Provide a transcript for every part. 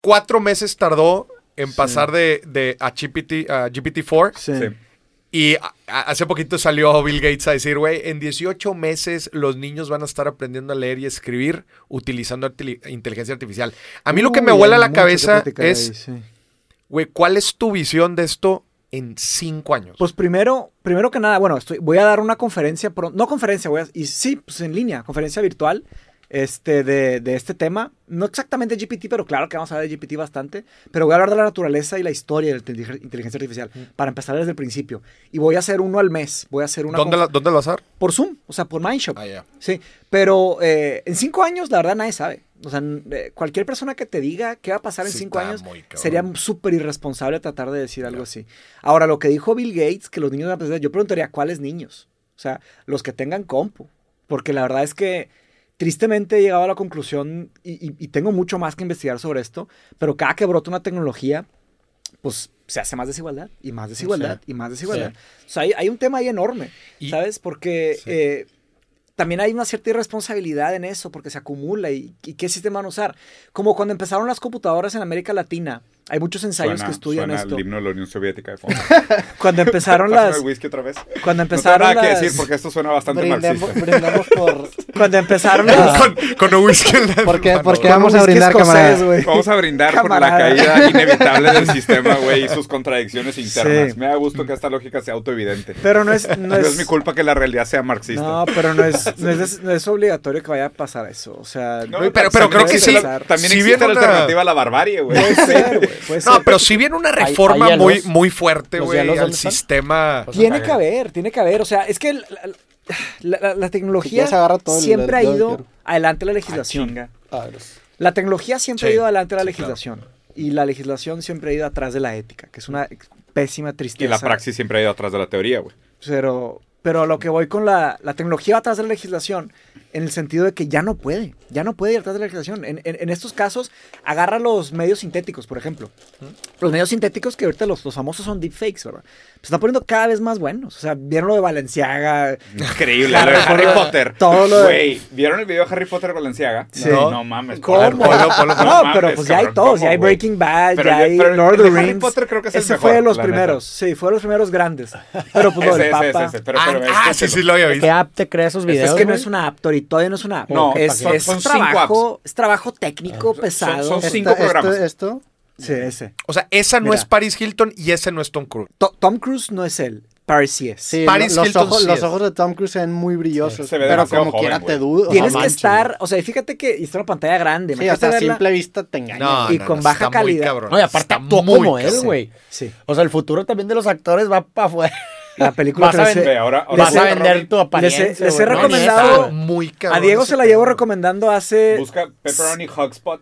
cuatro meses tardó en pasar de, de a GPT, a GPT-4. Sí. Sí. Y a- hace poquito salió Bill Gates a decir, güey, en 18 meses los niños van a estar aprendiendo a leer y escribir utilizando inteligencia artificial. A mí lo que me vuela la cabeza es, ahí, sí. güey, ¿cuál es tu visión de esto en cinco años? Pues primero, primero que nada, bueno, estoy, voy a dar una conferencia, pro- no conferencia, voy a, y sí, pues en línea, conferencia virtual, este, de, de este tema. No exactamente GPT, pero claro que vamos a hablar de GPT bastante. Pero voy a hablar de la naturaleza y la historia de la inteligen- inteligencia artificial, para empezar desde el principio. Y voy a hacer uno al mes, voy a hacer una... ¿Dónde, la- ¿Dónde lo vas a dar? Por Zoom, o sea, por Mindshop. Ah, ya. Sí, pero eh, en cinco años, la verdad, nadie sabe. O sea, eh, cualquier persona que te diga qué va a pasar en Sí, cinco está años sería súper irresponsable tratar de decir algo así. Ahora, lo que dijo Bill Gates, que los niños van a aprender, yo preguntaría, ¿cuáles niños? O sea, los que tengan compu. Porque la verdad es que tristemente he llegado a la conclusión, y, y- y tengo mucho más que investigar sobre esto, pero cada que brota una tecnología, pues se hace más desigualdad, y más desigualdad, y más desigualdad. O sea, hay, hay un tema ahí enorme, Y- ¿sabes? Porque Sí. eh, también hay una cierta irresponsabilidad en eso, porque se acumula, y, y qué sistema van a usar. Como cuando empezaron las computadoras en América Latina, hay muchos ensayos Suena- que estudian suena esto. el himno de la Unión Soviética de fondo. Cuando empezaron las... el whisky otra vez. Cuando No tengo empezaron nada que las... decir porque esto suena bastante Brindemos, marxista. brindemos por... Cuando empezaron las... con, con un whisky en la ¿Por qué? mano, ¿Por qué güey. vamos a brindar, escocés, camarada? güey. Vamos a brindar por la Camarada. caída inevitable del sistema, güey, y sus contradicciones internas. Sí. Me da gusto que esta lógica sea autoevidente. Pero no es... No No es, es mi culpa que la realidad sea marxista. No, pero no es, no, es, no es obligatorio que vaya a pasar eso. O sea, No, pero- pero creo que sí. También existe la una- alternativa a la barbarie, güey. Puede No, ser. pero si viene una ¿Hay- reforma hay muy, muy fuerte, ¿Los güey, al están? sistema. Pues Tiene que haber, tiene que haber. O sea, es que la, la- la- tecnología siempre ha ido adelante de la Ah, legislación. Ah, la tecnología siempre Sí, ha ido adelante de la sí, legislación. Y la legislación siempre ha ido atrás de la ética, que es una pésima tristeza. Y la praxis siempre ha ido atrás de la teoría, güey. Pero, pero a lo que voy con la, la tecnología va atrás de la legislación, en el sentido de que ya no puede, ya no puede ir atrás de la legislación. En, en- en estos casos, agarra los medios sintéticos, por ejemplo. Los medios sintéticos que ahorita los, los famosos son deepfakes, ¿verdad? Se están poniendo cada vez más buenos. O sea, vieron lo de Valenciaga. Increíble. Harry lo de Harry Potter, todo lo de- Güey, ¿vieron el video de Harry Potter Balenciaga? Sí. No, no mames. ¿Cómo? No, mames, pero pues ya hay todos, ya ¿cómo, hay? Breaking Bad, Pero ya hay pero Lord of the Harry Rings. Potter creo que es el ese mejor, fue de los neta. primeros, sí, fue de los primeros grandes. Pero pues lo del Papa. ese, ese, pero, ah, pero ah, sí, sí, lo había visto. ¿Qué app te crea esos videos, Es que no es una app, Todavía no es una. No, es, son- es son cinco trabajo, es trabajo técnico pesado. son cinco esto- programas. Esto, Sí, ese. O sea, esa no Mira. es Paris Hilton y ese no es Tom Cruise. To- Tom Cruise no es él, Paris sí es. Sí, Paris los, Hilton ojos, sí los es. ojos de Tom Cruise se ven muy brillosos. Se ve pero como joven, quiera te dudo. Tienes no que estar, o sea, y fíjate que está una pantalla grande. Sí, imagínate hasta a verla- simple vista te engaña. No, Y no, con no, baja muy calidad. cabrón. No, y aparte como él, güey. Sí, O sea, el futuro también de los actores va para afuera. La película Vas a que les he- Ve, ahora, ahora Vas a vender tu apariencia. les he- les he. No, recomendado- esa. Muy cabrón. A Diego se la llevo recomendando hace... Busca Pepperoni Hotspot.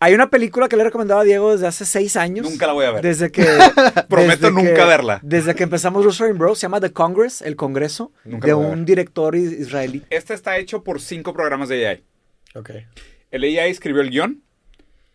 Hay una película que le he recomendado a Diego desde hace seis años. Nunca la voy a ver. Desde que... Prometo desde nunca que- verla. Desde que empezamos Rosary Bros. Se llama The Congress, el Congreso, Nunca de un director is- israelí. Este está hecho por cinco programas de AI. Ok. El AI escribió el guion.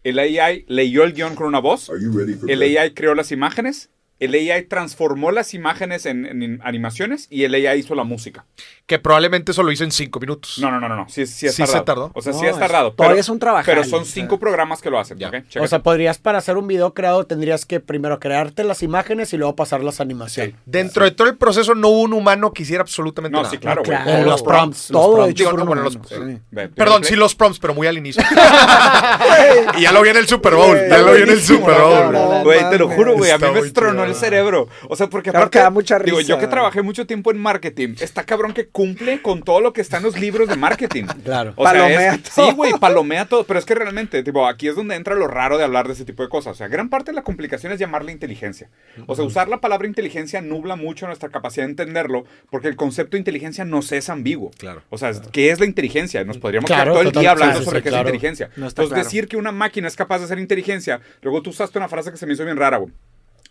El AI leyó el guion con una voz. Are you ready for El? AI creó las imágenes. El AI transformó las imágenes en, en animaciones y el AI hizo la música. Que probablemente eso lo hizo en cinco minutos. No, no, no, no, no. Sí, sí, es ¿Sí se tardó? O sea, sí No, es tardado. todavía pero- es un trabajo. Pero son cinco programas que lo hacen. O sea, podrías para hacer un video creado tendrías que primero crearte las imágenes y luego pasar las animaciones. Dentro de todo el proceso no hubo un humano que hiciera absolutamente No, nada. sí, claro, güey. Eh, los prompts. los Todo hecho no, Perdón, sí los prompts, pero muy al inicio. y ya lo vi en el Super Bowl. Ya lo vi en el Super Bowl. No Güey, te lo juro, güey, a mí me muy tronó chido. El cerebro. O sea, porque Claro aparte, que da mucha digo, risa. yo que trabajé mucho tiempo en marketing, está cabrón que cumple con todo lo que está en los libros de marketing. Claro. O sea, Palomea es- todo. Sí, güey, palomea todo. Pero es que realmente, tipo, aquí es donde entra lo raro de hablar de ese tipo de cosas. O sea, gran parte de la complicación es llamarle inteligencia. O sea, usar la palabra inteligencia nubla mucho nuestra capacidad de entenderlo, porque el concepto de inteligencia no es ambiguo. Claro. O sea, ¿qué es la inteligencia? Nos podríamos Claro, quedar todo el día hablando sí, sobre qué claro. es inteligencia. No está Entonces, claro. decir que una máquina es capaz de hacer inteligencia, luego tú usaste una frase que se me hizo bien rara, güey.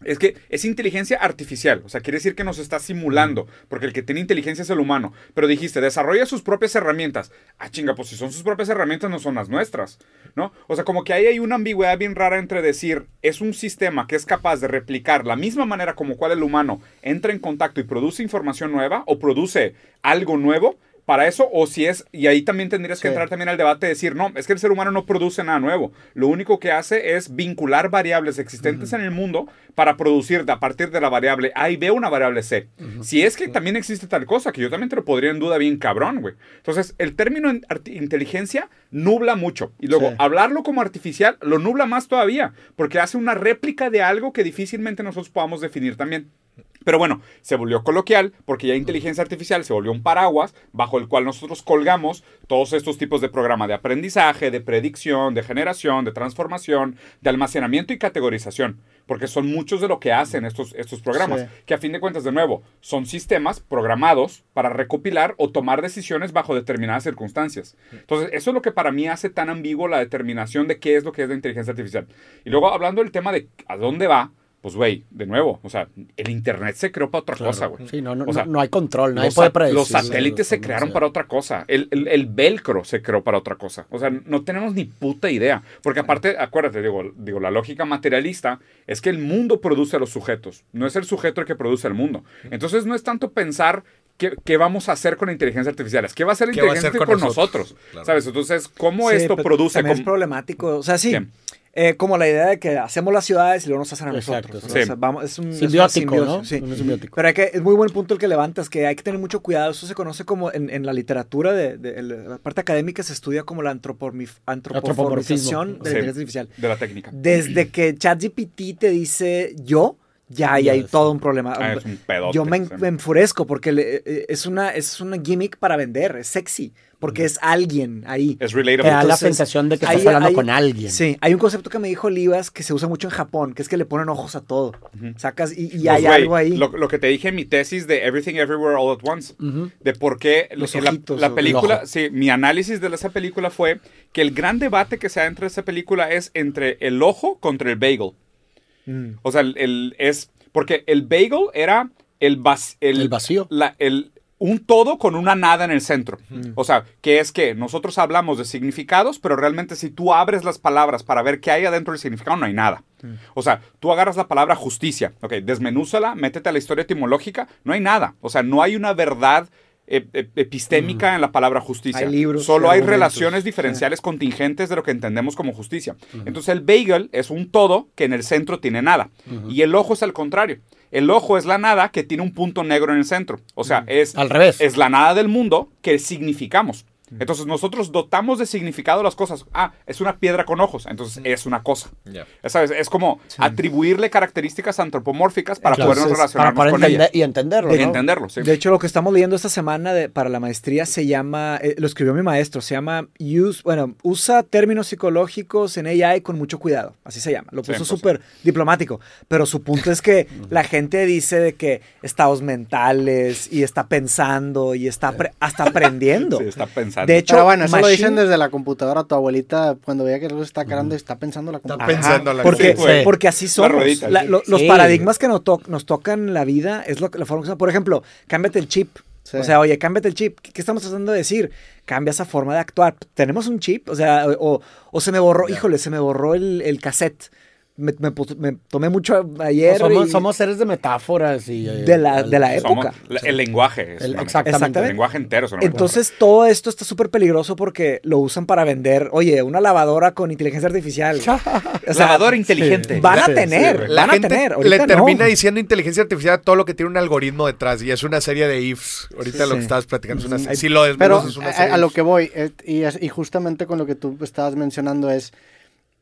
Es que es inteligencia artificial, o sea, quiere decir que nos está simulando, porque el que tiene inteligencia es el humano. Pero dijiste, desarrolla sus propias herramientas. Ah, chinga, pues si son sus propias herramientas, no son las nuestras, ¿no? O sea, como que ahí hay una ambigüedad bien rara entre decir, es un sistema que es capaz de replicar la misma manera como cual el humano entra en contacto y produce información nueva o produce algo nuevo, para eso, o si es, y ahí también tendrías que Sí. entrar también al debate de decir, no, es que el ser humano no produce nada nuevo. Lo único que hace es vincular variables existentes en el mundo para producir de- a partir de la variable A y B una variable C. Si es que también existe tal cosa, que yo también te lo podría en duda bien cabrón, güey. Entonces, el término inteligencia nubla mucho. Y luego, Sí. hablarlo como artificial lo nubla más todavía, porque hace una réplica de algo que difícilmente nosotros podamos definir también. Pero bueno, se volvió coloquial porque ya inteligencia artificial se volvió un paraguas bajo el cual nosotros colgamos todos estos tipos de programa de aprendizaje, de predicción, de generación, de transformación, de almacenamiento y categorización. Porque son muchos de lo que hacen estos, estos programas. Sí. Que a fin de cuentas, de nuevo, son sistemas programados para recopilar o tomar decisiones bajo determinadas circunstancias. Entonces, eso es lo que para mí hace tan ambiguo la determinación de qué es lo que es la inteligencia artificial. Y luego, hablando del tema de a dónde va, pues, güey, de nuevo, o sea, el Internet se creó para otra cosa, güey. Sí, no, no, O sea, no, no hay control, nadie puede predecir. los satélites se crearon para otra cosa. El, el- el velcro se creó para otra cosa. O sea, no tenemos ni puta idea. Porque aparte, acuérdate, digo, digo, la lógica materialista es que el mundo produce a los sujetos. No es el sujeto el que produce el mundo. Entonces no es tanto pensar qué, qué vamos a hacer con la inteligencia artificial. Es qué va a hacer la ¿Qué va a inteligencia hacer con, con nosotros. nosotros? Claro. ¿Sabes? Entonces, ¿cómo Sí, esto produce? También es problemático. O sea, sí. ¿Qué? Eh, como la idea de que hacemos las ciudades y luego nos hacen a Exacto, nosotros. sí. O sea, vamos, es un, es Simbiótico, ¿no? sí. Un simbiótico. Pero hay que, es muy buen punto el que levantas, que hay que tener mucho cuidado. Eso se conoce como, en, en la literatura, de, la parte académica se estudia como la antropomorfización de la Sí. inteligencia artificial. de la técnica. Desde que ChatGPT te dice yo, ya hay, Ya hay es- todo un problema. Ah, es un pedote, Yo me, enfurezco porque le- eh, es, una, es una gimmick para vender, es sexy, porque es alguien ahí. Es Te relatable. da la sensación de que ahí- estás hablando ahí- con alguien. Sí, hay un concepto que me dijo Livas que se usa mucho en Japón, que es que le ponen ojos a todo. Sacas y, y Pues, hay algo ahí. Lo, lo que te dije en mi tesis de Everything Everywhere All at Once, de por qué Los la- ojitos, la, o- película, sí, mi análisis de esa película fue que el gran debate que se da entre esa película es entre el ojo contra el bagel. Mm. O sea, el, el- es porque el bagel era el, vac- El vacío. la- el- un todo con una nada en el centro. O sea, que es que nosotros hablamos de significados, pero realmente si tú abres las palabras para ver qué hay adentro del significado, no hay nada. O sea, tú agarras la palabra justicia, ok, desmenúzala, métete a la historia etimológica, no hay nada. O sea, no hay una verdad epistémica en la palabra justicia. Hay libros Solo hay relaciones diferenciales contingentes de lo que entendemos como justicia. Entonces el bagel es un todo que en el centro tiene nada. Y el ojo es al contrario. El ojo es la nada que tiene un punto negro en el centro. O sea, es, Al revés. es la nada del mundo que significamos. Entonces nosotros dotamos de significado las cosas. Ah, es una piedra con ojos, entonces es una cosa. Ya. ¿Sabes? Es como atribuirle características antropomórficas para Entonces, podernos Para relacionarnos poder con entender- ella. y entenderlo, Y ¿no? entenderlo, sí. De hecho, lo que estamos leyendo esta semana de- para la maestría se llama, eh, lo escribió mi maestro, se llama, use, bueno, usa términos psicológicos en AI con mucho cuidado, así se llama. Lo Sí, puso súper diplomático, pero su punto es que la gente dice de que estados mentales y está pensando y está apre- hasta aprendiendo. Sí, está pensando. De hecho, Pero bueno, eso lo dicen desde la computadora. Tu abuelita, cuando veía que algo está cargando, está pensando la computadora. pensando la porque, Sí, porque así somos. ruedita, La- sí. lo- Los paradigmas que nos, to- nos tocan la vida es lo que, la forma que Por ejemplo, cámbiate el chip. Sí. O sea, oye, cámbiate el chip. ¿Qué, qué estamos tratando de decir? Cambia esa forma de actuar. ¿Tenemos un chip? O sea, o, o se me borró, híjole, se me borró el, el cassette. Me, me pus- me tomé mucho ayer. somos, y- somos seres de metáforas y... eh, De la- de la Somos- época. el lenguaje. es El- exactamente. El lenguaje entero. es Entonces, todo esto está súper peligroso porque lo usan para vender, oye, una lavadora con inteligencia artificial. O sea, Lavadora inteligente. Van a tener, sí, güey. La van gente a tener. le no. termina diciendo inteligencia artificial a todo lo que tiene un algoritmo detrás y es una serie de ifs. Ahorita Sí. lo que estabas platicando es una Hay- Si lo Pero desmenuzas, es una a, serie a lo que voy, eh, y, es- y justamente con lo que tú estabas mencionando es,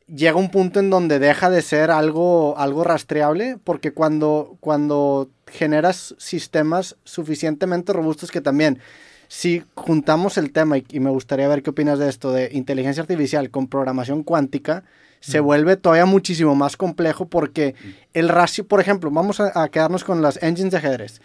llega un punto en donde deja de ser algo, algo rastreable, porque cuando, cuando generas sistemas suficientemente robustos que también, si juntamos el tema, y, y me gustaría ver qué opinas de esto, de inteligencia artificial con programación cuántica, se vuelve todavía muchísimo más complejo porque el ratio, por ejemplo, vamos a, a quedarnos con las engines de ajedrez.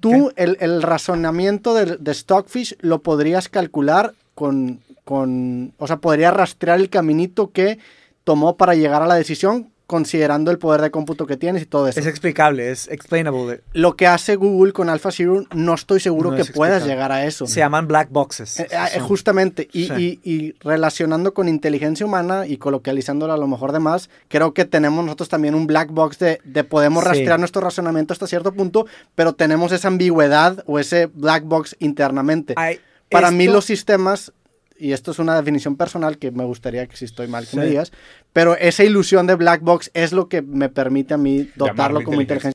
Tú el, el razonamiento de, de Stockfish lo podrías calcular con, con, o sea, podría rastrear el caminito que tomó para llegar a la decisión considerando el poder de cómputo que tienes y todo eso. Es explicable, es explainable. Lo que hace Google con AlphaZero no estoy seguro No que es puedas llegar a eso. Se llaman black boxes. Eh, eh, Son- justamente, y, Sí. y- y relacionando con inteligencia humana y coloquializándola a lo mejor de más, creo que tenemos nosotros también un black box de, de podemos Sí. rastrear nuestro razonamiento hasta cierto punto, pero tenemos esa ambigüedad o ese black box internamente. Para mí los sistemas, y esto es una definición personal que me gustaría que si estoy mal que me Sí. digas, pero esa ilusión de black box es lo que me permite a mí dotarlo Llamarlo como inteligencia.